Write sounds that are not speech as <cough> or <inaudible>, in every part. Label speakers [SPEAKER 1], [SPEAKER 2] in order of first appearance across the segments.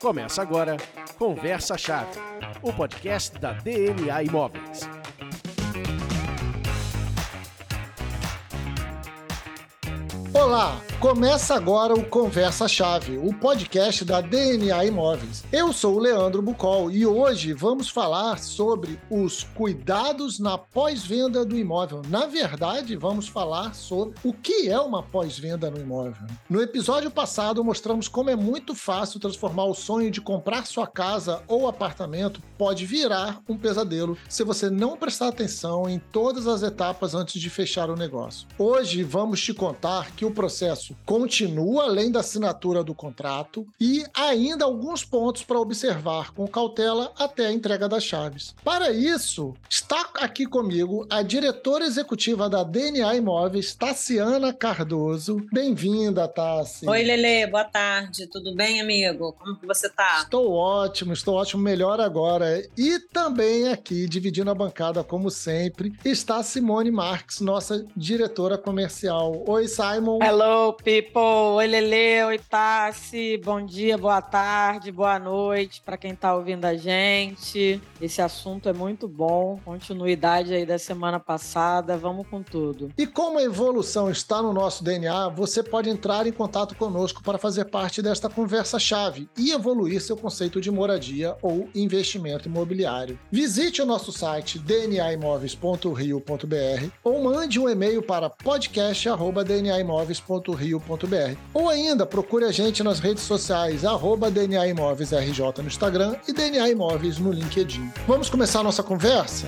[SPEAKER 1] Começa agora Conversa Chave, o podcast da DNA Imóveis.
[SPEAKER 2] Olá, começa agora o Conversa Chave, o podcast da DNA Imóveis. Eu sou o Leandro Bucol e hoje vamos falar sobre os cuidados na pós-venda do imóvel. Na verdade, vamos falar sobre o que é uma pós-venda no imóvel. No episódio passado, mostramos como é muito fácil transformar o sonho de comprar sua casa ou apartamento pode virar um pesadelo se você não prestar atenção em todas as etapas antes de fechar o negócio. Hoje vamos te contar que o processo continua além da assinatura do contrato e ainda alguns pontos para observar com cautela até a entrega das chaves. Para isso, está aqui comigo a diretora executiva da DNA Imóveis, Tassiana Cardoso. Bem-vinda, Tassi.
[SPEAKER 3] Oi, Lele, boa tarde. Tudo bem, amigo? Como que você tá?
[SPEAKER 2] Estou ótimo, estou ótimo, melhor agora. E também aqui, dividindo a bancada como sempre, está Simone Marques, nossa diretora comercial. Oi, Simon.
[SPEAKER 4] Hello, people! Oi, Lele, oi, Tassi. Bom dia, boa tarde, boa noite para quem está ouvindo a gente. Esse assunto é muito bom. Continuidade aí da semana passada. Vamos com tudo.
[SPEAKER 2] E como a evolução está no nosso DNA, você pode entrar em contato conosco para fazer parte desta conversa-chave e evoluir seu conceito de moradia ou investimento imobiliário. Visite o nosso site dnaimóveis.rio.br ou mande um e-mail para podcast.dnaimóveis imóveis.rio.br. Ou ainda, procure a gente nas redes sociais, arroba DNA Imóveis RJ no Instagram e DNA Imóveis no LinkedIn. Vamos começar a nossa conversa?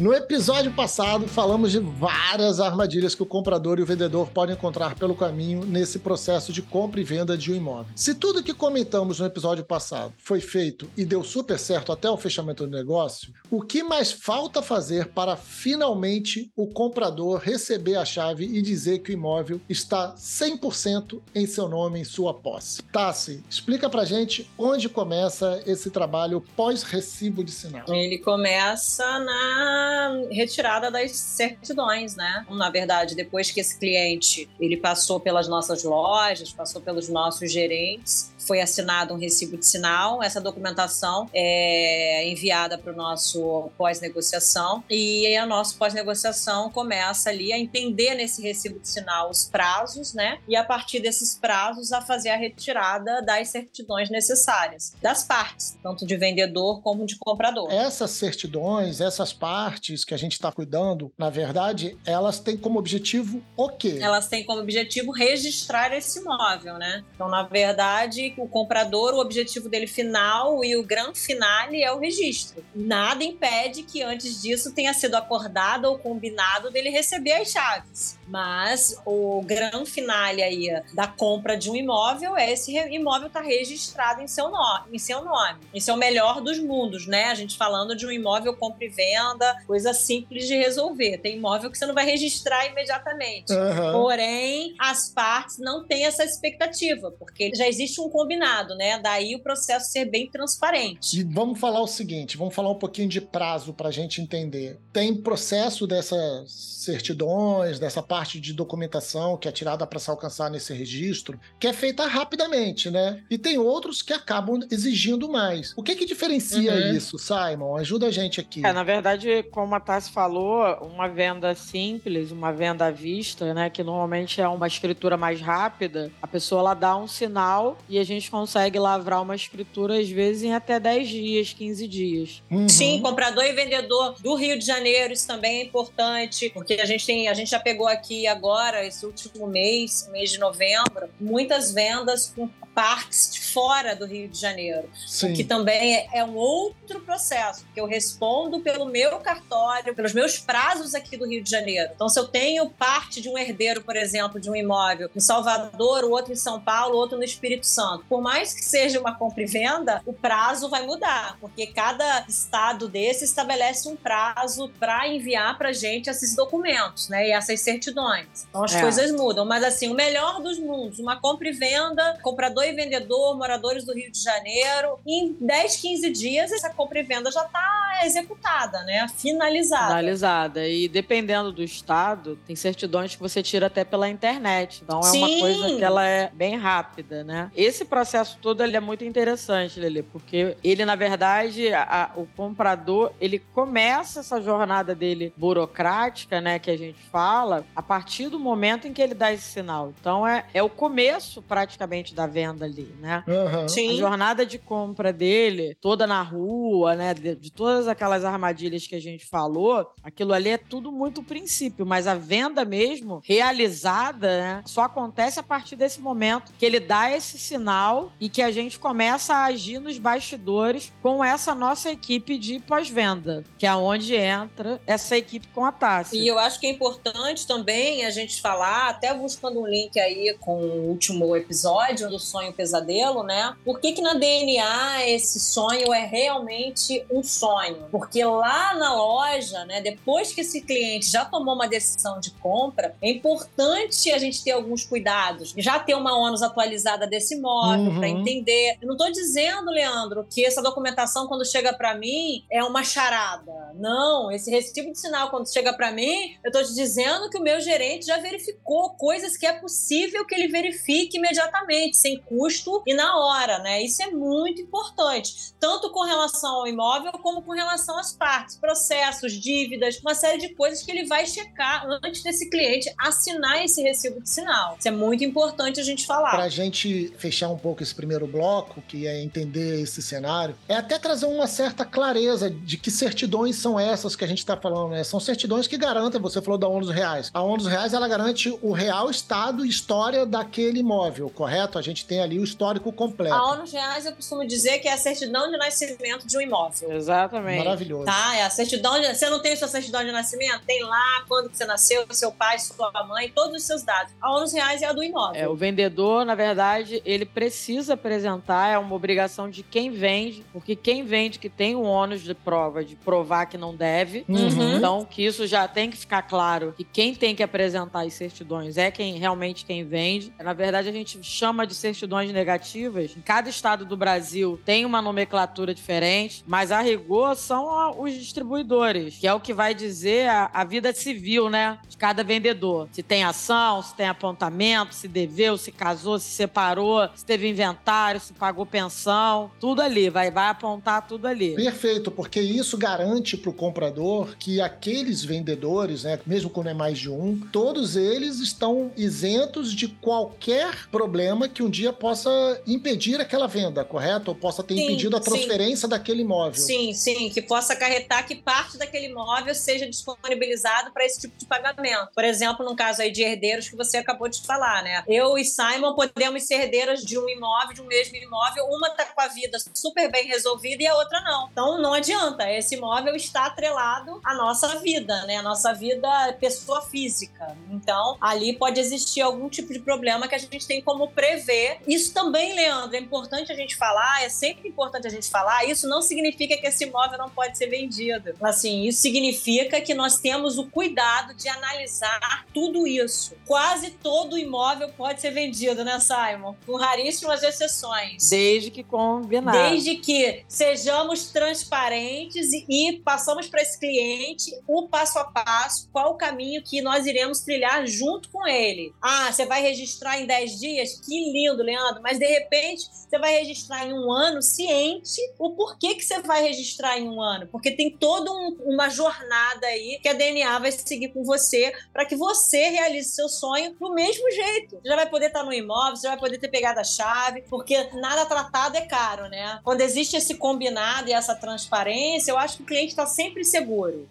[SPEAKER 2] No episódio passado, falamos de várias armadilhas que o comprador e o vendedor podem encontrar pelo caminho nesse processo de compra e venda de um imóvel. Se tudo que comentamos no episódio passado foi feito e deu super certo até o fechamento do negócio, o que mais falta fazer para finalmente o comprador receber a chave e dizer que o imóvel está 100% em seu nome, em sua posse? Tassi, explica pra gente onde começa esse trabalho pós-recibo de sinal.
[SPEAKER 3] Ele começa na retirada das certidões, né? Na verdade, depois que esse cliente ele passou pelas nossas lojas, passou pelos nossos gerentes, foi assinado um recibo de sinal, essa documentação é enviada para o nosso pós-negociação e a nossa pós-negociação começa ali a entender nesse recibo de sinal os prazos, né? E a partir desses prazos a fazer a retirada das certidões necessárias das partes, tanto de vendedor como de comprador.
[SPEAKER 2] Essas certidões, essas partes partes que a gente está cuidando, na verdade, elas têm como objetivo o quê?
[SPEAKER 3] Elas têm como objetivo registrar esse imóvel, né? Então, na verdade, o comprador, o objetivo dele final e o grande finale é o registro. Nada impede que antes disso tenha sido acordado ou combinado dele receber as chaves. Mas o grande finale aí da compra de um imóvel é esse imóvel estar tá registrado em seu, nome, em seu nome. Isso é o melhor dos mundos, né? A gente falando de um imóvel compra e venda, coisa simples de resolver. Tem imóvel que você não vai registrar imediatamente. Uhum. Porém, as partes não têm essa expectativa, porque já existe um combinado, né? Daí o processo ser bem transparente.
[SPEAKER 2] E vamos falar o seguinte: vamos falar um pouquinho de prazo para a gente entender. Tem processo dessas certidões, dessa parte de documentação que é tirada para se alcançar nesse registro, que é feita rapidamente, né? E tem outros que acabam exigindo mais. O que que diferencia uhum. isso, Simon? Ajuda a gente aqui.
[SPEAKER 4] É, na verdade, como a Tassi falou, uma venda simples, uma venda à vista, né, que normalmente é uma escritura mais rápida, a pessoa ela dá um sinal e a gente consegue lavrar uma escritura às vezes em até 10 dias, 15 dias.
[SPEAKER 3] Uhum. Sim, comprador e vendedor do Rio de Janeiro, isso também é importante, porque a gente tem, a gente já pegou aqui agora esse último mês, mês de novembro, muitas vendas com parques de fora do Rio de Janeiro, Sim. o que também é, é um outro processo, porque eu respondo pelo meu cartório, pelos meus prazos aqui do Rio de Janeiro. Então, se eu tenho parte de um herdeiro, por exemplo, de um imóvel em Salvador, o outro em São Paulo, outro no Espírito Santo, por mais que seja uma compra e venda, o prazo vai mudar, porque cada estado desse estabelece um prazo para enviar para gente esses documentos, né, e essas certidões. Então, as é. coisas mudam. Mas, assim, o melhor dos mundos, uma compra e venda, comprador e vendedor, moradores do Rio de Janeiro, em 10, 15 dias, essa compra e venda já está executada, né? Finalizada.
[SPEAKER 4] Finalizada. E dependendo do estado, tem certidões que você tira até pela internet. Então é Sim. uma coisa que ela é bem rápida, né? Esse processo todo ele é muito interessante, Lele, porque ele, na verdade, a, o comprador, ele começa essa jornada dele burocrática, né, que a gente fala, a partir do momento em que ele dá esse sinal. Então é, é o começo praticamente da venda ali, né? Uhum. Sim. A jornada de compra dele, toda na rua, né, de, de todas aquelas armadilhas que a gente falou, aquilo ali é tudo muito princípio, mas a venda mesmo, realizada, né, só acontece a partir desse momento que ele dá esse sinal e que a gente começa a agir nos bastidores com essa nossa equipe de pós-venda, que é onde entra essa equipe com a Tassi.
[SPEAKER 3] E eu acho que é importante também a gente falar, até buscando um link aí com o último episódio do Sonho Pesadelo, né? Por que que na DNA esse sonho é realmente um sonho? Porque lá na loja, né, depois que esse cliente já tomou uma decisão de compra, é importante a gente ter alguns cuidados. Já ter uma ônus atualizada desse imóvel uhum. para entender. Eu não estou dizendo, Leandro, que essa documentação quando chega para mim é uma charada. Não, esse recibo de sinal quando chega para mim, eu estou te dizendo que o meu gerente já verificou coisas que é possível que ele verifique imediatamente, sem custo e na hora, né? Isso é muito importante, tanto com relação ao imóvel como com relação às partes, processos, dívidas, uma série de coisas que ele vai checar antes desse cliente assinar esse recibo de sinal. Isso é muito importante a gente falar.
[SPEAKER 2] Para a gente fechar um pouco esse primeiro bloco, que é entender esse cenário, é até trazer uma certa clareza de que certidões são essas que a gente está falando, né? São certidões que garantem, você falou da ONU dos reais. A ONU dos reais, ela garante o real estado e história daquele imóvel, correto? A gente tem ali o histórico completo.
[SPEAKER 3] A ONU reais, eu costumo dizer que é a certidão de nascimento de um imóvel.
[SPEAKER 4] Exatamente.
[SPEAKER 2] Maravilhoso.
[SPEAKER 3] Tá, é a certidão de... Você não tem sua certidão de nascimento? Tem lá quando você nasceu, seu pai, sua mãe, todos os seus dados. A ONU reais é a do imóvel.
[SPEAKER 4] É, o vendedor, na verdade, ele precisa apresentar, é uma obrigação de quem vende, porque quem vende que tem o ônus de prova de provar que não deve. Uhum. Então, que isso já tem que ficar claro que quem tem que apresentar as certidões é quem realmente quem vende. Na verdade, a gente chama de certidões negativas. Em cada estado do Brasil tem uma nomenclatura diferente, mas a rigor são os distribuidores, que é o que vai dizer a, a vida civil, né, de cada vendedor. Se tem ação, se tem apontamento, se deveu, se casou, se separou, se teve inventário, se pagou pensão, tudo ali, vai, vai apontar tudo ali.
[SPEAKER 2] Perfeito, porque isso garante para o comprador que aqueles vendedores, né, mesmo quando é mais de um, todos eles estão isentos de qualquer problema que um dia possa impedir aquela venda, correto? Ou possa ter sim, impedido a transferência sim. daquele imóvel.
[SPEAKER 3] Sim, sim, que possa acarretar que parte daquele imóvel seja disponibilizado para esse tipo de pagamento. Por exemplo, no caso aí de herdeiros que você acabou de falar, né? Eu e Simon podemos ser herdeiras de um imóvel, de um mesmo imóvel, uma está com a vida super bem resolvida e a outra não. Então não adianta, esse imóvel está atrelado à nossa vida, né? A nossa vida pessoa física. Então, ali pode existir algum tipo de problema que a gente tem como prever. Isso também, Leandro, é importante a gente falar, é sempre importante a gente falar. Isso não significa que esse imóvel não pode ser vendido. Assim, isso significa que nós temos o cuidado de analisar tudo isso. Quase todo imóvel pode ser vendido, né, Simon? Com raríssimas exceções.
[SPEAKER 4] Desde que combinado.
[SPEAKER 3] Desde que sejamos transparentes e, e passamos para esse cliente o passo a passo, qual o caminho que nós iremos trilhar junto com ele. Ah, você vai registrar em 10 dias? Que lindo, Leandro. Mas de repente você vai registrar em um ano ciente o porquê que você vai registrar em um ano. Porque tem toda um, uma jornada aí que a DNA vai seguir com você para que você realize seu sonho do mesmo jeito. Você já vai poder estar no imóvel, você vai poder ter pegado a chave, porque nada tratado é caro, né? Quando existe esse combinado e essa transparência, eu acho que o cliente está sempre seguro.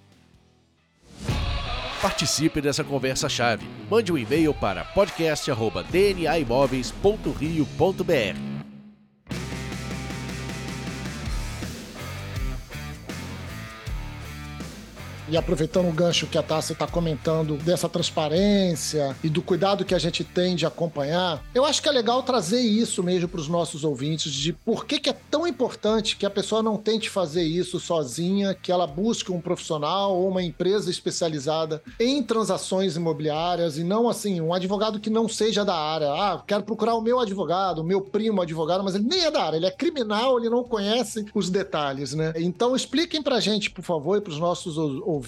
[SPEAKER 1] Participe dessa conversa-chave. Mande um e-mail para podcast.dnaimoveis.rio.br.
[SPEAKER 2] e aproveitando o gancho que a Tássia está comentando dessa transparência e do cuidado que a gente tem de acompanhar, eu acho que é legal trazer isso mesmo para os nossos ouvintes, de por que, que é tão importante que a pessoa não tente fazer isso sozinha, que ela busque um profissional ou uma empresa especializada em transações imobiliárias e não assim, um advogado que não seja da área. Ah, quero procurar o meu advogado, o meu primo advogado, mas ele nem é da área, ele é criminal, ele não conhece os detalhes, né? Então expliquem pra gente, por favor, e pros nossos ouvintes,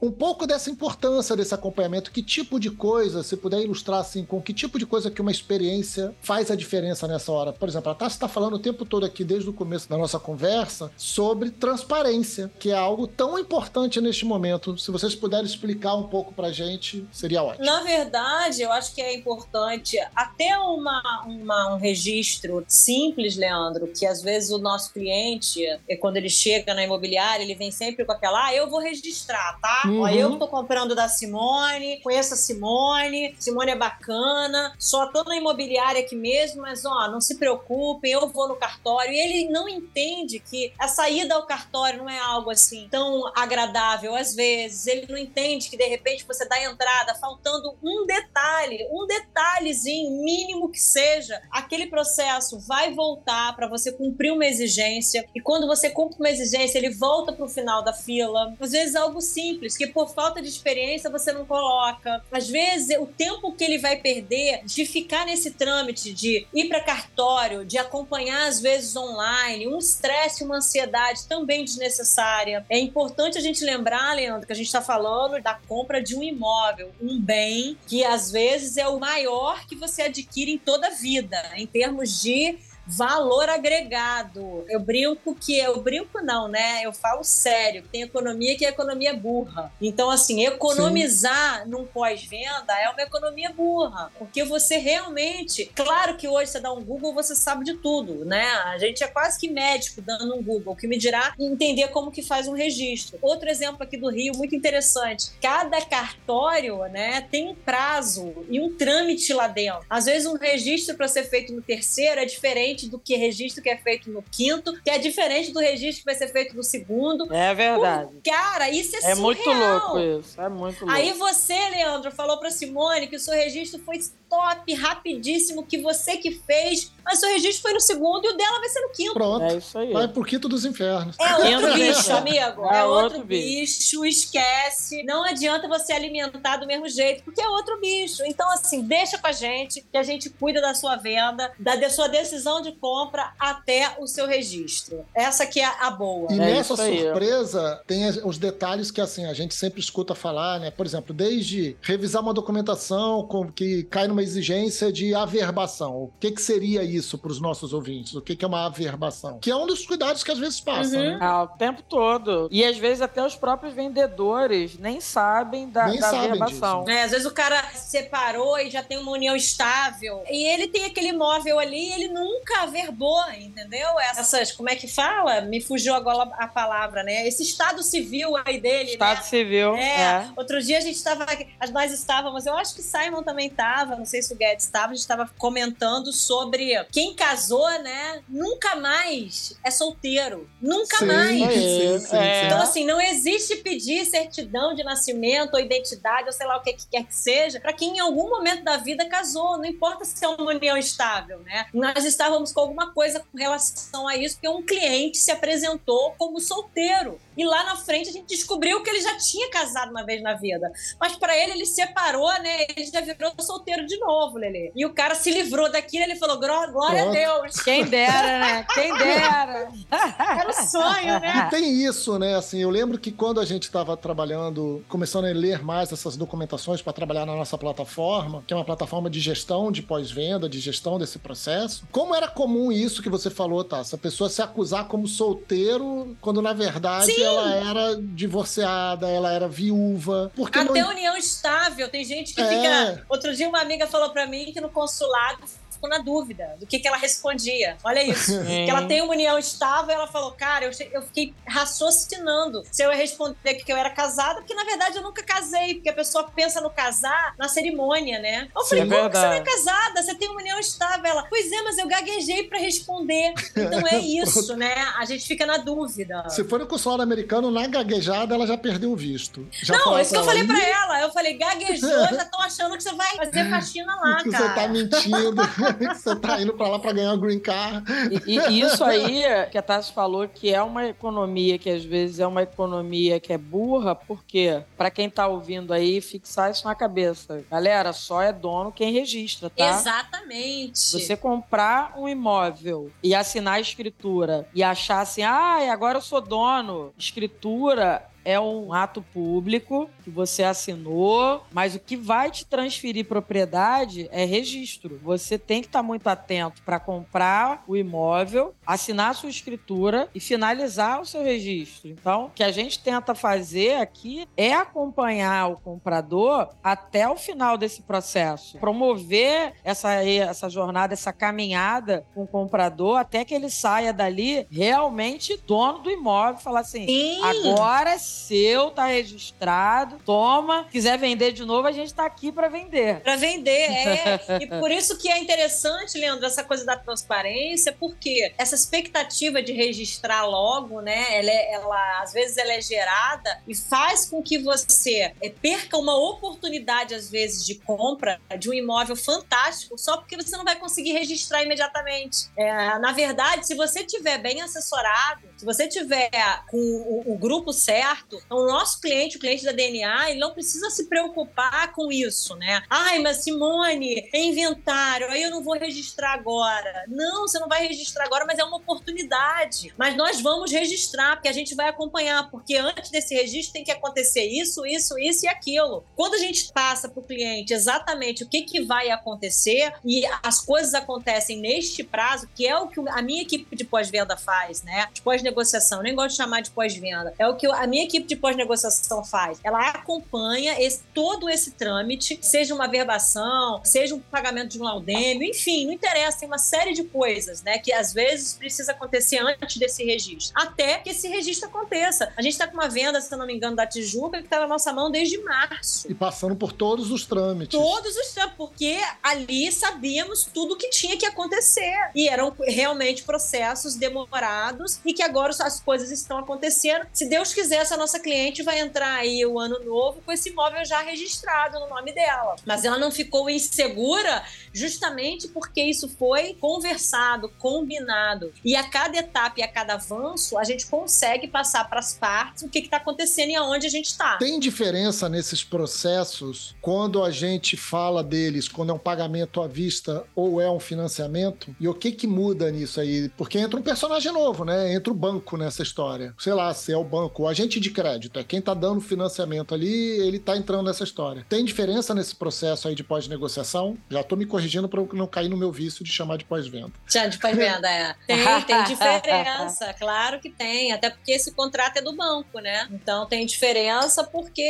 [SPEAKER 2] um pouco dessa importância desse acompanhamento, que tipo de coisa, se puder ilustrar assim, com que tipo de coisa que uma experiência faz a diferença nessa hora. Por exemplo, a Tassi está falando o tempo todo aqui, desde o começo da nossa conversa, sobre transparência, que é algo tão importante neste momento. Se vocês puderem explicar um pouco pra gente, seria ótimo.
[SPEAKER 3] Na verdade, eu acho que é importante até uma, uma, um registro simples, Leandro, que às vezes o nosso cliente, é quando ele chega na imobiliária, ele vem sempre com aquela, ah, eu vou registrar, tá? Uhum. Ó, eu tô comprando da Simone, conheço a Simone, Simone é bacana, só tô na imobiliária aqui mesmo, mas ó, não se preocupem, eu vou no cartório. E ele não entende que a saída ao cartório não é algo assim tão agradável às vezes. Ele não entende que de repente você dá entrada faltando um detalhe, um detalhezinho mínimo que seja, aquele processo vai voltar para você cumprir uma exigência e quando você cumpre uma exigência, ele volta para o final da fila. Às vezes algo simples que por falta de experiência você não coloca. Às vezes o tempo que ele vai perder de ficar nesse trâmite de ir para cartório, de acompanhar às vezes online, um estresse, uma ansiedade também desnecessária. É importante a gente lembrar, Leandro, que a gente está falando da compra de um imóvel, um bem que às vezes é o maior que você adquire em toda a vida, em termos de valor agregado. Eu brinco que eu brinco não, né? Eu falo sério. Tem economia que é economia burra. Então assim, economizar Sim. num pós-venda é uma economia burra, porque você realmente, claro que hoje você dá um Google, você sabe de tudo, né? A gente é quase que médico dando um Google, que me dirá entender como que faz um registro. Outro exemplo aqui do Rio muito interessante. Cada cartório, né, tem um prazo e um trâmite lá dentro. Às vezes um registro para ser feito no terceiro é diferente diferente do que registro que é feito no quinto, que é diferente do registro que vai ser feito no segundo.
[SPEAKER 4] É verdade.
[SPEAKER 3] Pô, cara, isso é,
[SPEAKER 4] é surreal. muito louco isso. É muito louco.
[SPEAKER 3] Aí você, Leandro, falou pra Simone que o seu registro foi top, rapidíssimo, que você que fez, mas o seu registro foi no segundo e o dela vai ser no quinto.
[SPEAKER 2] Pronto. É isso aí. Vai pro quinto dos infernos.
[SPEAKER 3] É outro bicho, amigo. É, é outro, outro bicho. bicho, esquece. Não adianta você alimentar do mesmo jeito, porque é outro bicho. Então, assim, deixa com a gente, que a gente cuida da sua venda, da sua decisão de compra até o seu registro. Essa que é a boa.
[SPEAKER 2] E é nessa surpresa, tem os detalhes que, assim, a gente sempre escuta falar, né? Por exemplo, desde revisar uma documentação com, que cai numa exigência de averbação. O que, que seria isso para os nossos ouvintes? O que, que é uma averbação? Que é um dos cuidados que às vezes passam, uhum. né?
[SPEAKER 4] Ah, o tempo todo. E às vezes até os próprios vendedores nem sabem da, nem da sabem averbação.
[SPEAKER 3] É, às vezes o cara separou e já tem uma união estável. E ele tem aquele imóvel ali e ele nunca averbou, entendeu? Essas, como é que fala? Me fugiu agora a palavra, né? Esse estado civil aí dele,
[SPEAKER 4] Estado
[SPEAKER 3] né?
[SPEAKER 4] civil.
[SPEAKER 3] É. é. Outro dia a gente estava, nós estávamos, eu acho que Simon também estava, não sei se o Guedes estava, a gente estava comentando sobre quem casou, né? Nunca mais é solteiro. Nunca sim, mais.
[SPEAKER 2] Sim, sim, é.
[SPEAKER 3] Então, assim, não existe pedir certidão de nascimento ou identidade, ou sei lá o que, que quer que seja, para quem em algum momento da vida casou. Não importa se é uma união estável, né? Nós estávamos com alguma coisa com relação a isso, porque um cliente se apresentou como solteiro. E lá na frente a gente descobriu que ele já tinha casado uma vez na vida. Mas para ele, ele separou, né? Ele já virou solteiro de novo, Lele. E o cara se livrou daquilo, ele falou: glória a Deus.
[SPEAKER 4] Quem dera, né? Quem dera.
[SPEAKER 3] Era o sonho, né?
[SPEAKER 2] E tem isso, né? Assim, eu lembro que quando a gente estava trabalhando, começando a ler mais essas documentações para trabalhar na nossa plataforma, que é uma plataforma de gestão de pós-venda, de gestão desse processo, como era comum isso que você falou, tá? Essa pessoa se acusar como solteiro, quando na verdade Sim. Ela era divorciada, ela era viúva. Porque
[SPEAKER 3] Até não... união estável. Tem gente que é... fica. Outro dia uma amiga falou para mim que no consulado ficou na dúvida do que, que ela respondia. Olha isso. <laughs> que ela tem uma união estável, ela falou, cara, eu, eu fiquei raciocinando se eu ia responder que eu era casada, porque na verdade eu nunca casei, porque a pessoa pensa no casar na cerimônia, né? Eu falei, é como que você não é casada? Você tem uma união estável? Ela, pois é, mas eu gaguejei para responder. Então é <laughs> isso, né? A gente fica na dúvida.
[SPEAKER 2] Se for no consulado americano, na gaguejada, ela já perdeu o visto. Já
[SPEAKER 3] não, isso que eu falei pra ela. Eu falei, gaguejou, <laughs> já estão achando que você vai fazer faxina lá,
[SPEAKER 2] que
[SPEAKER 3] cara.
[SPEAKER 2] Você tá mentindo, <laughs> você tá indo pra lá pra ganhar o green card.
[SPEAKER 4] E, e isso aí, que a Tassi falou, que é uma economia que às vezes é uma economia que é burra, porque para quem tá ouvindo aí, fixar isso na cabeça. Galera, só é dono quem registra, tá?
[SPEAKER 3] Exatamente.
[SPEAKER 4] Você comprar um imóvel e assinar a escritura e achar assim, ah, agora eu sou dono. Escritura é um ato público que você assinou, mas o que vai te transferir propriedade é registro. Você tem que estar muito atento para comprar o imóvel, assinar a sua escritura e finalizar o seu registro. Então, o que a gente tenta fazer aqui é acompanhar o comprador até o final desse processo, promover essa, essa jornada, essa caminhada com o comprador até que ele saia dali realmente dono do imóvel, falar assim: Sim. agora seu, tá registrado, toma. Quiser vender de novo, a gente tá aqui para vender.
[SPEAKER 3] Para vender, é. e por isso que é interessante, Leandro, essa coisa da transparência, porque essa expectativa de registrar logo, né, ela, é, ela às vezes ela é gerada e faz com que você é, perca uma oportunidade, às vezes, de compra de um imóvel fantástico só porque você não vai conseguir registrar imediatamente. É, na verdade, se você tiver bem assessorado, se você tiver com o, o grupo certo, então, o nosso cliente, o cliente da DNA, ele não precisa se preocupar com isso, né? Ai, mas Simone, é inventário, aí eu não vou registrar agora. Não, você não vai registrar agora, mas é uma oportunidade. Mas nós vamos registrar, porque a gente vai acompanhar, porque antes desse registro tem que acontecer isso, isso, isso e aquilo. Quando a gente passa para o cliente exatamente o que, que vai acontecer e as coisas acontecem neste prazo, que é o que a minha equipe de pós-venda faz, né? De pós-negociação, nem gosto de chamar de pós-venda. É o que a minha equipe de pós-negociação faz? Ela acompanha esse, todo esse trâmite, seja uma verbação, seja um pagamento de um laudêmio, enfim, não interessa, tem uma série de coisas, né, que às vezes precisa acontecer antes desse registro, até que esse registro aconteça. A gente está com uma venda, se eu não me engano, da Tijuca, que está na nossa mão desde março.
[SPEAKER 2] E passando por todos os trâmites.
[SPEAKER 3] Todos os trâmites, porque ali sabíamos tudo o que tinha que acontecer. E eram realmente processos demorados e que agora as coisas estão acontecendo. Se Deus quiser, essa nossa cliente vai entrar aí o ano novo com esse imóvel já registrado no nome dela. Mas ela não ficou insegura justamente porque isso foi conversado, combinado. E a cada etapa e a cada avanço, a gente consegue passar para as partes o que está acontecendo e aonde a gente está.
[SPEAKER 2] Tem diferença nesses processos quando a gente fala deles, quando é um pagamento à vista ou é um financiamento? E o que que muda nisso aí? Porque entra um personagem novo, né? Entra o banco nessa história. Sei lá, se é o banco, o agente de crédito, é quem está dando financiamento ali, ele está entrando nessa história. Tem diferença nesse processo aí de pós-negociação? Já estou me corrigindo para não cair no meu vício de chamar de pós-venda.
[SPEAKER 3] Já de pós-venda, é. <laughs> Tem, tem diferença, claro que tem, até porque esse contrato é do banco, né? Então tem diferença porque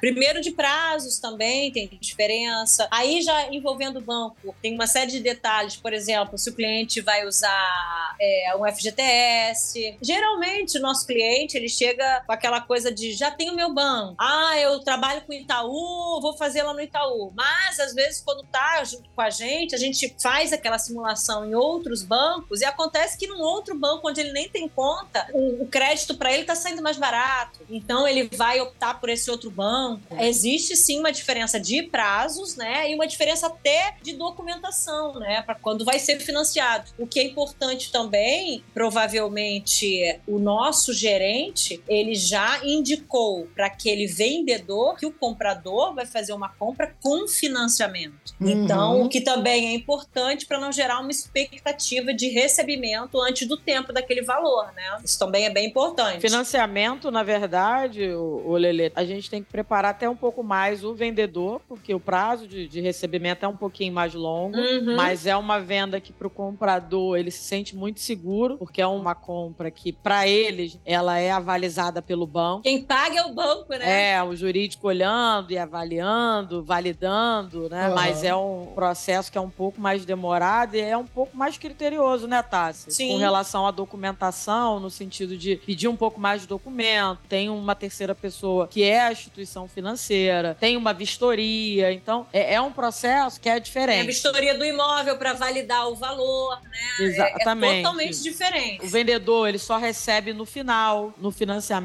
[SPEAKER 3] primeiro de prazos também tem diferença. Aí já envolvendo o banco, tem uma série de detalhes, por exemplo, se o cliente vai usar é, um FGTS. Geralmente o nosso cliente ele chega com aquela coisa de já tenho meu banco. Ah, eu trabalho com Itaú, vou fazer lá no Itaú. Mas às vezes quando tá junto com a gente, a gente faz aquela simulação em outros bancos e acontece que num outro banco onde ele nem tem conta, o, o crédito para ele tá saindo mais barato. Então ele vai optar por esse outro banco. Existe sim uma diferença de prazos, né? E uma diferença até de documentação, né, para quando vai ser financiado. O que é importante também, provavelmente o nosso gerente, ele ele já indicou para aquele vendedor que o comprador vai fazer uma compra com financiamento. Uhum. Então, o que também é importante para não gerar uma expectativa de recebimento antes do tempo daquele valor, né? Isso também é bem importante.
[SPEAKER 4] Financiamento, na verdade, o, o Lelê, a gente tem que preparar até um pouco mais o vendedor, porque o prazo de, de recebimento é um pouquinho mais longo, uhum. mas é uma venda que para o comprador ele se sente muito seguro, porque é uma compra que para eles ela é avalizada passada pelo banco.
[SPEAKER 3] Quem paga é o banco, né?
[SPEAKER 4] É, o jurídico olhando e avaliando, validando, né?
[SPEAKER 2] Uhum.
[SPEAKER 4] Mas é um processo que é um pouco mais demorado e é um pouco mais criterioso, né, Tassi?
[SPEAKER 3] Sim.
[SPEAKER 4] Com relação à documentação, no sentido de pedir um pouco mais de documento, tem uma terceira pessoa que é a instituição financeira, tem uma vistoria, então é, é um processo que é
[SPEAKER 3] Tem a
[SPEAKER 4] diferente.
[SPEAKER 3] vistoria do imóvel para validar o valor, né? É-
[SPEAKER 4] Exatamente.
[SPEAKER 3] É totalmente diferente.
[SPEAKER 4] O vendedor, ele só recebe no final. No financiamento,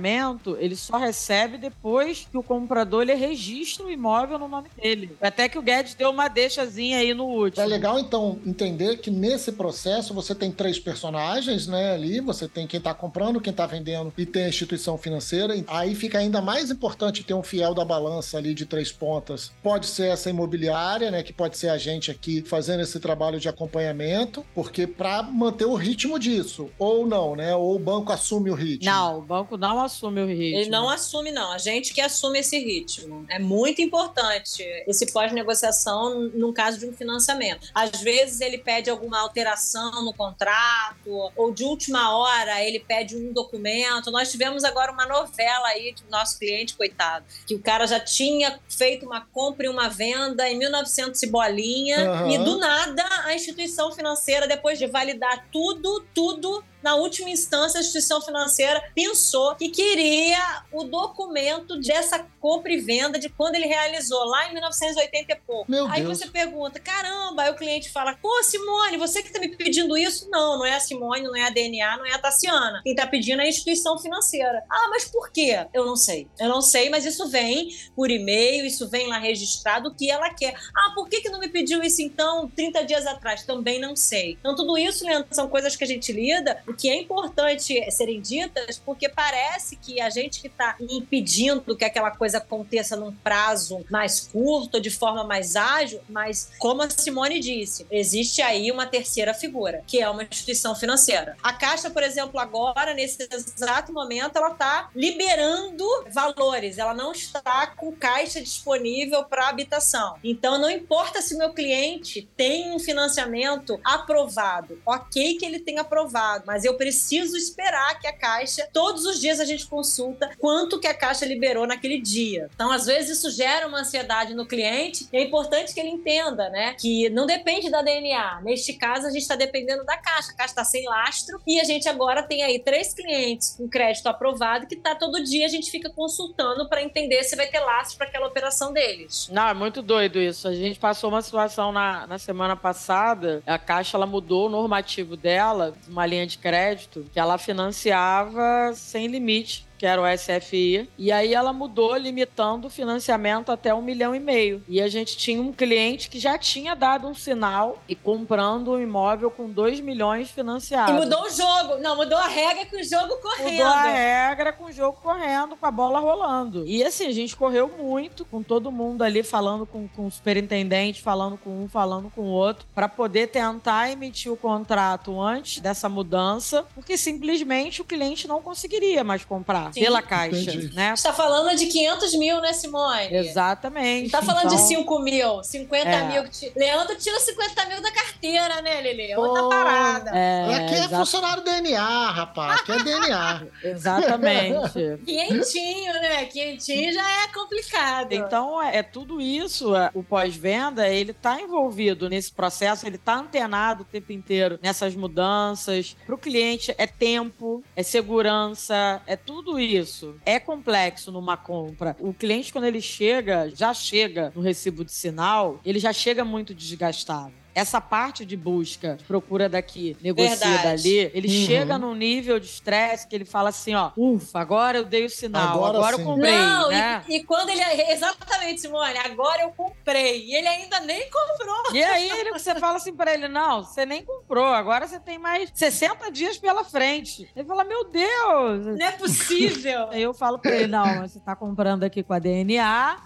[SPEAKER 4] ele só recebe depois que o comprador ele registra o imóvel no nome dele. Até que o Guedes deu uma deixazinha aí no último.
[SPEAKER 2] É legal, então, entender que nesse processo você tem três personagens, né, ali. Você tem quem tá comprando, quem tá vendendo e tem a instituição financeira. Aí fica ainda mais importante ter um fiel da balança ali de três pontas. Pode ser essa imobiliária, né, que pode ser a gente aqui fazendo esse trabalho de acompanhamento, porque para manter o ritmo disso, ou não, né, ou o banco assume o ritmo.
[SPEAKER 4] Não, o banco não assume o ritmo.
[SPEAKER 3] Ele não assume, não. A gente que assume esse ritmo. É muito importante esse pós-negociação num caso de um financiamento. Às vezes ele pede alguma alteração no contrato, ou de última hora ele pede um documento. Nós tivemos agora uma novela aí do nosso cliente, coitado, que o cara já tinha feito uma compra e uma venda em 1900 e bolinha,
[SPEAKER 2] Aham.
[SPEAKER 3] e do nada a instituição financeira, depois de validar tudo, tudo, na última instância, a instituição financeira pensou que queria o documento dessa compra e venda de quando ele realizou, lá em 1980 e pouco.
[SPEAKER 2] Meu
[SPEAKER 3] Aí
[SPEAKER 2] Deus.
[SPEAKER 3] você pergunta, caramba, aí o cliente fala, pô, Simone, você que tá me pedindo isso? Não, não é a Simone, não é a DNA, não é a Tassiana. Quem tá pedindo é a instituição financeira. Ah, mas por quê? Eu não sei. Eu não sei, mas isso vem por e-mail, isso vem lá registrado o que ela quer. Ah, por que, que não me pediu isso então 30 dias atrás? Também não sei. Então, tudo isso, Leandro, são coisas que a gente lida, o que é importante serem ditas, porque parece que a gente que está impedindo que aquela coisa aconteça num prazo mais curto, de forma mais ágil, mas como a Simone disse, existe aí uma terceira figura, que é uma instituição financeira. A Caixa, por exemplo, agora, nesse exato momento, ela está liberando valores, ela não está com caixa disponível para habitação. Então, não importa se meu cliente tem um financiamento aprovado, ok que ele tenha aprovado, mas eu preciso esperar que a Caixa, todos os dias a gente consulta quanto que a Caixa liberou naquele dia. Então, às vezes, isso gera uma ansiedade no cliente e é importante que ele entenda, né, que não depende da DNA. Neste caso, a gente está dependendo da Caixa. A Caixa está sem lastro e a gente agora tem aí três clientes com crédito aprovado que tá todo dia a gente fica consultando para entender se vai ter lastro para aquela operação deles.
[SPEAKER 4] Não, é muito doido isso. A gente passou uma situação na, na semana passada. A Caixa ela mudou o normativo dela, uma linha de crédito, que ela financiava sem limite. Que era o SFI. E aí ela mudou, limitando o financiamento até um milhão e meio. E a gente tinha um cliente que já tinha dado um sinal e comprando um imóvel com 2 milhões financiado.
[SPEAKER 3] E mudou o jogo. Não, mudou a regra com o jogo correndo.
[SPEAKER 4] Mudou a regra com o jogo correndo, com a bola rolando. E assim, a gente correu muito, com todo mundo ali falando com, com o superintendente, falando com um, falando com o outro, para poder tentar emitir o contrato antes dessa mudança, porque simplesmente o cliente não conseguiria mais comprar
[SPEAKER 3] Sim.
[SPEAKER 4] pela caixa,
[SPEAKER 2] Entendi.
[SPEAKER 4] né?
[SPEAKER 3] Você tá falando de 500 mil, né, Simone?
[SPEAKER 4] Exatamente.
[SPEAKER 3] Não tá falando de
[SPEAKER 4] Então,
[SPEAKER 3] 5 mil, 50
[SPEAKER 4] É.
[SPEAKER 3] mil. Leandro tira 50 mil da carteira, né, Lele? Outra
[SPEAKER 2] Pô,
[SPEAKER 3] parada.
[SPEAKER 4] É,
[SPEAKER 2] Aqui é
[SPEAKER 4] exa-
[SPEAKER 2] funcionário DNA, rapaz. Aqui é DNA. <laughs>
[SPEAKER 4] exatamente.
[SPEAKER 3] Quentinho, né? Quentinho já é complicado.
[SPEAKER 4] Então, é, é tudo isso, é, o pós-venda, ele tá envolvido nesse processo, ele tá antenado o tempo inteiro nessas mudanças. Para o cliente é tempo, é segurança, é tudo isso. É complexo numa compra. O cliente, quando ele chega, já chega no recibo de sinal, ele já chega muito desgastado. Essa parte de busca, procura daqui, negocia
[SPEAKER 3] Verdade.
[SPEAKER 4] dali, ele
[SPEAKER 2] Uhum.
[SPEAKER 4] chega num nível de estresse que ele fala assim, ó, ufa, agora eu dei o sinal,
[SPEAKER 2] Agora
[SPEAKER 4] agora, eu comprei,
[SPEAKER 3] Não,
[SPEAKER 4] né?
[SPEAKER 3] e, e quando ele. Exatamente, Simone, agora eu comprei. E ele ainda nem comprou.
[SPEAKER 4] E aí ele, você fala assim pra ele, não, você nem comprou, agora você tem mais 60 dias pela frente. Ele fala, meu Deus!
[SPEAKER 3] Não é possível.
[SPEAKER 4] Aí eu falo pra ele, não, mas você tá comprando aqui com a DNA,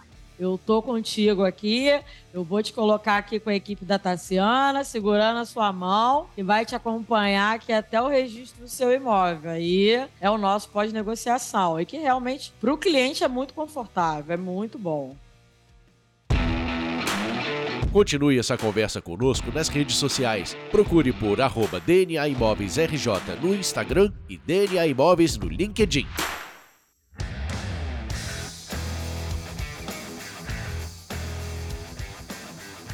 [SPEAKER 4] eu tô contigo aqui, eu vou te colocar aqui com a equipe da Tassiana, segurando a sua mão, e vai te acompanhar aqui até o registro do seu imóvel. Aí é o nosso pós-negociação, e que realmente pro cliente é muito confortável, é muito bom.
[SPEAKER 1] Continue essa conversa conosco nas redes sociais. Procure por arroba DNA Imóveis RJ no Instagram e DNA Imóveis no LinkedIn.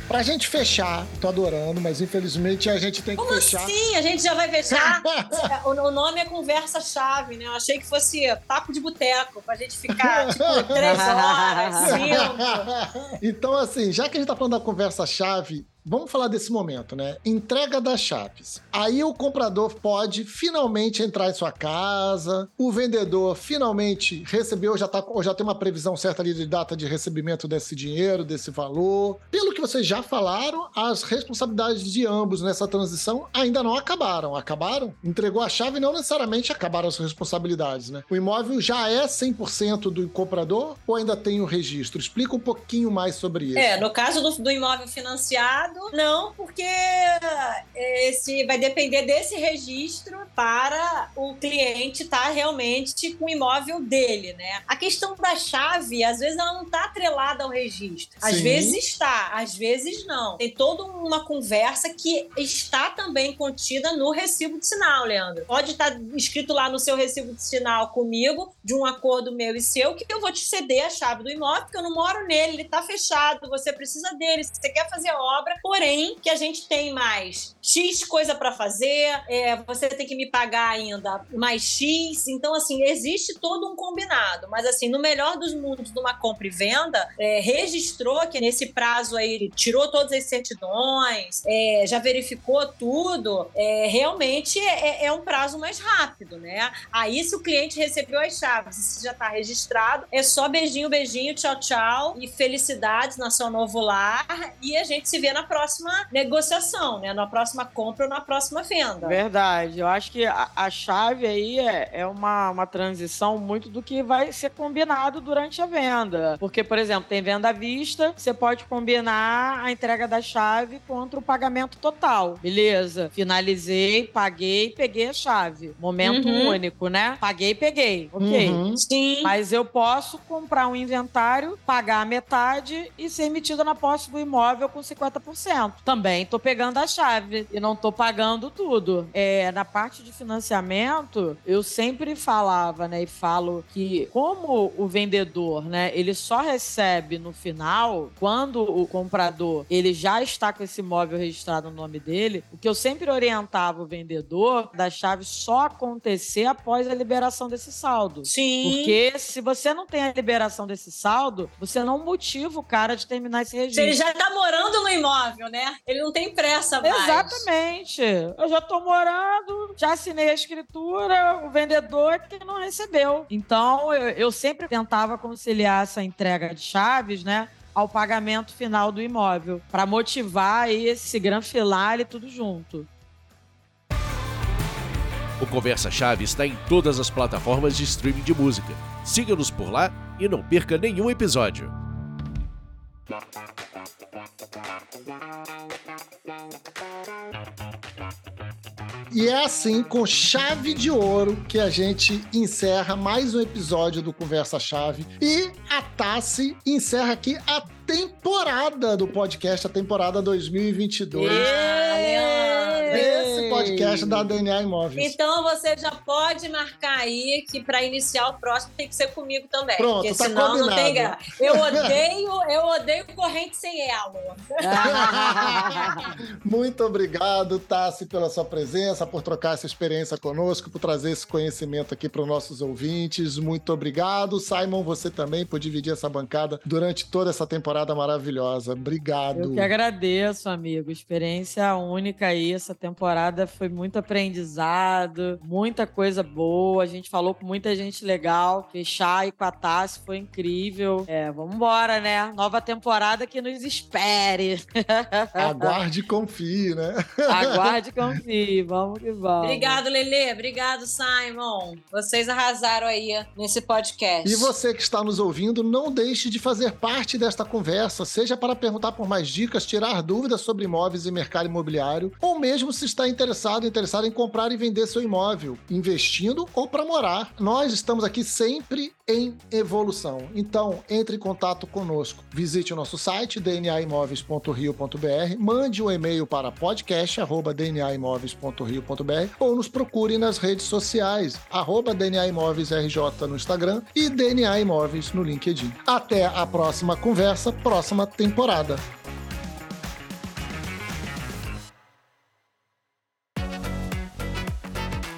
[SPEAKER 2] Pra gente fechar, tô adorando, mas infelizmente a gente tem que
[SPEAKER 3] Como
[SPEAKER 2] fechar.
[SPEAKER 3] assim? A gente já vai fechar? <laughs> o, o nome é conversa-chave, né? Eu achei que fosse papo de boteco, pra gente ficar, tipo, <laughs> três horas, <laughs> cinco.
[SPEAKER 2] então, assim, já que a gente tá falando da conversa-chave, Vamos falar desse momento, né? Entrega das chaves. Aí o comprador pode finalmente entrar em sua casa, o vendedor finalmente recebeu, já, tá, ou já tem uma previsão certa ali de data de recebimento desse dinheiro, desse valor. Pelo que vocês já falaram, as responsabilidades de ambos nessa transição ainda não acabaram. Acabaram? Entregou a chave, não necessariamente acabaram as responsabilidades, né? O imóvel já é 100% do comprador ou ainda tem o registro? Explica um pouquinho mais sobre isso.
[SPEAKER 3] É, no caso do, do imóvel financiado, não, porque é, esse vai depender desse registro para o cliente estar tá realmente com o imóvel dele, né? A questão da chave, às vezes ela não está atrelada ao registro. Às
[SPEAKER 2] Sim.
[SPEAKER 3] vezes está, às vezes não. Tem toda uma conversa que está também contida no recibo de sinal, Leandro. Pode estar escrito lá no seu recibo de sinal comigo, de um acordo meu e seu, que eu vou te ceder a chave do imóvel, porque eu não moro nele, ele está fechado, você precisa dele, se você quer fazer obra, porém que a gente tem mais X coisa para fazer, é, você tem que me pagar ainda mais X. Então, assim, existe todo um combinado. Mas, assim, no melhor dos mundos de uma compra e venda, é, registrou que nesse prazo aí, ele tirou todas as certidões, é, já verificou tudo, é, realmente é, é um prazo mais rápido, né? Aí, se o cliente recebeu as chaves se já está registrado, é só beijinho, beijinho, tchau, tchau e felicidades na seu novo lar. E a gente se vê na próxima negociação, né? Na próxima compra ou na próxima venda.
[SPEAKER 4] Verdade. Eu acho que a, a chave aí é, é uma, uma transição muito do que vai ser combinado durante a venda. Porque, por exemplo, tem venda à vista, você pode combinar a entrega da chave contra o pagamento total. Beleza. Finalizei, paguei, peguei a chave. Momento
[SPEAKER 3] Uhum.
[SPEAKER 4] único, né? Paguei, peguei. Ok.
[SPEAKER 2] Uhum.
[SPEAKER 3] Sim.
[SPEAKER 4] Mas eu posso comprar um inventário, pagar a metade e ser emitida na posse do imóvel com 50%. Também tô pegando a chave e não tô pagando tudo. É, na parte de financiamento, eu sempre falava, né, e falo que como o vendedor, né, ele só recebe no final quando o comprador, ele já está com esse imóvel registrado no nome dele, o que eu sempre orientava o vendedor da chave só acontecer após a liberação desse saldo.
[SPEAKER 3] Sim.
[SPEAKER 4] Porque se você não tem a liberação desse saldo, você não motiva o cara de terminar esse
[SPEAKER 3] Se
[SPEAKER 4] registro.
[SPEAKER 3] ele já tá morando no imóvel, né? Ele não tem pressa mais.
[SPEAKER 4] Exatamente. Eu já tô morando, já assinei a escritura, o vendedor é que não recebeu. Então, eu, eu sempre tentava conciliar essa entrega de chaves, né? Ao pagamento final do imóvel, para motivar aí esse grande finale tudo junto.
[SPEAKER 1] O Conversa Chave está em todas as plataformas de streaming de música. Siga-nos por lá e não perca nenhum episódio.
[SPEAKER 2] E é assim, com chave de ouro, que a gente encerra mais um episódio do Conversa Chave. E a Tassi encerra aqui a temporada do podcast, a temporada 2022.
[SPEAKER 3] Ah, Leandro.
[SPEAKER 2] Esse podcast da DNA Imóveis.
[SPEAKER 3] Então você já pode marcar aí que para iniciar o próximo tem que ser comigo também.
[SPEAKER 2] Pronto,
[SPEAKER 3] porque
[SPEAKER 2] tá
[SPEAKER 3] senão não
[SPEAKER 2] combinado.
[SPEAKER 3] tem graça. Eu <laughs> odeio, eu odeio corrente sem elo. <laughs>
[SPEAKER 2] Muito obrigado, Tassi, pela sua presença, por trocar essa experiência conosco, por trazer esse conhecimento aqui para os nossos ouvintes. Muito obrigado. Simon, você também por dividir essa bancada durante toda essa temporada maravilhosa. Obrigado.
[SPEAKER 4] Eu que agradeço, amigo. Experiência única aí. Essa temporada foi muito aprendizado, muita coisa boa. A gente falou com muita gente legal. Fechar aí com a Tassi foi incrível. É, vamos embora, né? Nova temporada que nos espere. <laughs>
[SPEAKER 2] Aguarde e confie, né?
[SPEAKER 4] Aguarde e confie. Vamos que vamos.
[SPEAKER 3] Obrigado, Lele. Obrigado, Simon. Vocês arrasaram aí nesse podcast.
[SPEAKER 2] E você que está nos ouvindo, não deixe de fazer parte desta conversa, seja para perguntar por mais dicas, tirar dúvidas sobre imóveis e mercado imobiliário, ou mesmo se está interessado, interessado em comprar e vender seu imóvel, investindo ou para morar. Nós estamos aqui sempre em evolução. Então, entre em contato conosco. Visite o nosso site dnaimóveis.rio.br, mande um e-mail para podcast@dnaimóveis.rio.br ou nos procure nas redes sociais, arroba DNA Imóveis RJ no Instagram e DNA Imóveis no LinkedIn. Até a próxima conversa, próxima temporada.